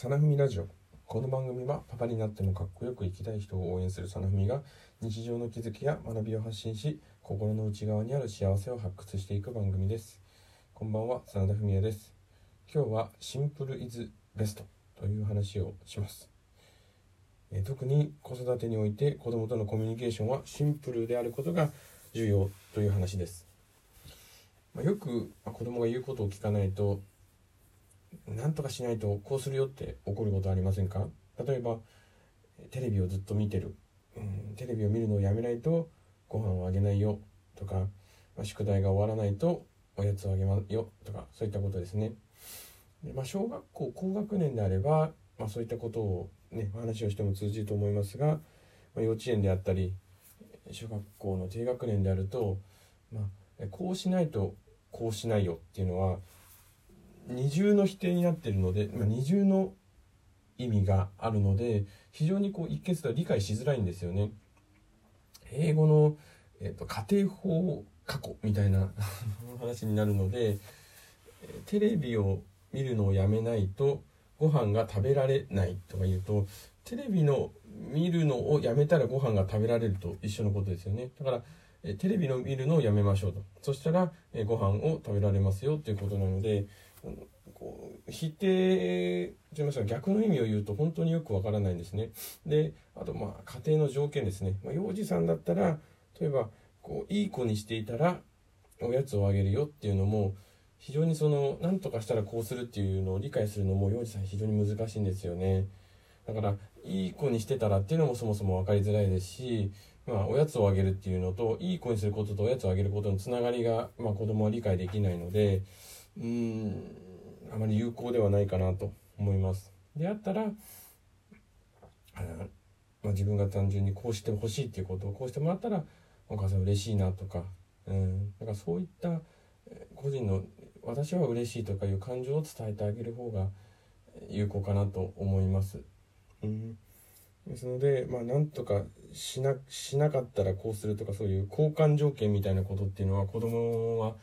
サナフミラジオ。この番組はパパになってもかっこよく生きたい人を応援するサナフミが日常の気づきや学びを発信し心の内側にある幸せを発掘していく番組です。こんばんは真田文也です。今日はシンプルイズベストという話をします。え特に子育てにおいて子供とのコミュニケーションはシンプルであることが重要という話です。まよく子供が言うことを聞かないと何とかしないとこうするよって怒ることありませんか？例えばテレビをずっと見てる、うん、テレビを見るのをやめないとご飯をあげないよ。とか、まあ、宿題が終わらないとおやつをあげますよ。とかそういったことですね。でまあ、小学校高学年であれば、まあ、そういったことをね話をしても通じると思いますが、まあ、幼稚園であったり小学校の低学年であると、まあ、こうしないとこうしないよっていうのは二重の否定になってるので、まあ、二重の意味があるので非常にこう一見すると理解しづらいんですよね。英語の、えーと、家庭法過去みたいな 話になるのでテレビを見るのをやめないとご飯が食べられないとか言うとテレビの見るのをやめたらご飯が食べられると一緒のことですよね。だからえテレビの見るのをやめましょうと。そしたらえご飯を食べられますよということなのでこう否定といいますか逆の意味を言うと本当によくわからないんですね。であとまあ家庭の条件ですね。まあ、幼児さんだったら例えばこういい子にしていたらおやつをあげるよっていうのも非常にその何とかしたらこうするっていうのを理解するのも幼児さん非常に難しいんですよね。だからいい子にしてたらっていうのもそもそも分かりづらいですし、まあ、おやつをあげるっていうのといい子にすることとおやつをあげることのつながりが、まあ、子供は理解できないのでうんあまり有効ではないかなと思います。であったらあまあ、自分が単純にこうしてほしいっていうことをこうしてもらったらお母さん嬉しいなとか、うん、だからそういった個人の私は嬉しいとかいう感情を伝えてあげる方が有効かなと思います。うん、ですので、まあ、なんとかしなしなかったらこうするとかそういう交換条件みたいなことっていうのは子供は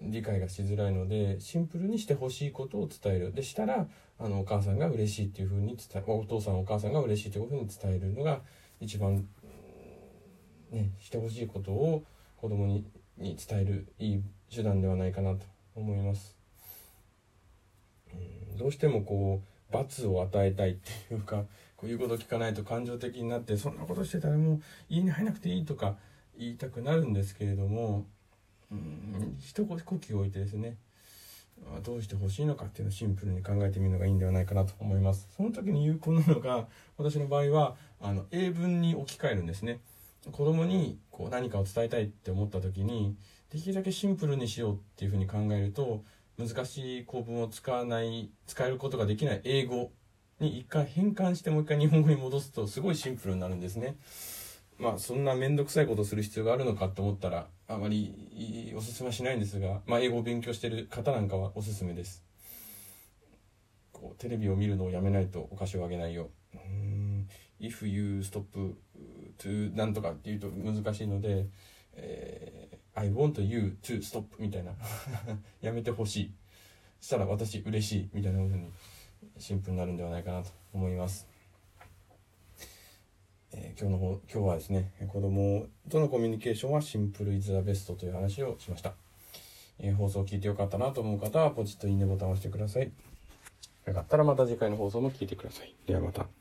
理解がしづらいのでシンプルにしてほしいことを伝えるでしたらあのお母さんが嬉しいっていうふうに伝えお父さんお母さんが嬉しいというふうに伝えるのが一番、ね、してほしいことを子供にに伝えるいい手段ではないかなと思います。うんどうしてもこう罰を与えたいっていうかこういうこと聞かないと感情的になってそんなことしてたらもう家に入らなくていいとか言いたくなるんですけれどもうん。一呼吸置いてですねどうしてほしいのかっていうのをシンプルに考えてみるのがいいんではないかなと思います。その時に有効なのが私の場合はあの英文に置き換えるんですね。子供にこう何かを伝えたいって思った時にできるだけシンプルにしようっていうふうに考えると難しい構文を使わない使えることができない英語に一回変換してもう一回日本語に戻すとすごいシンプルになるんですね。まあそんな面倒くさいことする必要があるのかと思ったらあまりおすすめはしないんですが、まあ、英語を勉強してる方なんかはおすすめです。こうテレビを見るのをやめないとお菓子をあげないよ。うん If you stop to なんとかっていうと難しいので、えー、I want you to stop みたいな やめてほしい。したら私嬉しいみたいなふうにシンプルになるんではないかなと思います。今日の今日はですね子供とのコミュニケーションはシンプルイズザベストという話をしました、えー、放送を聞いてよかったなと思う方はポチッといいねボタンを押してください。よかったらまた次回の放送も聞いてください。ではまた。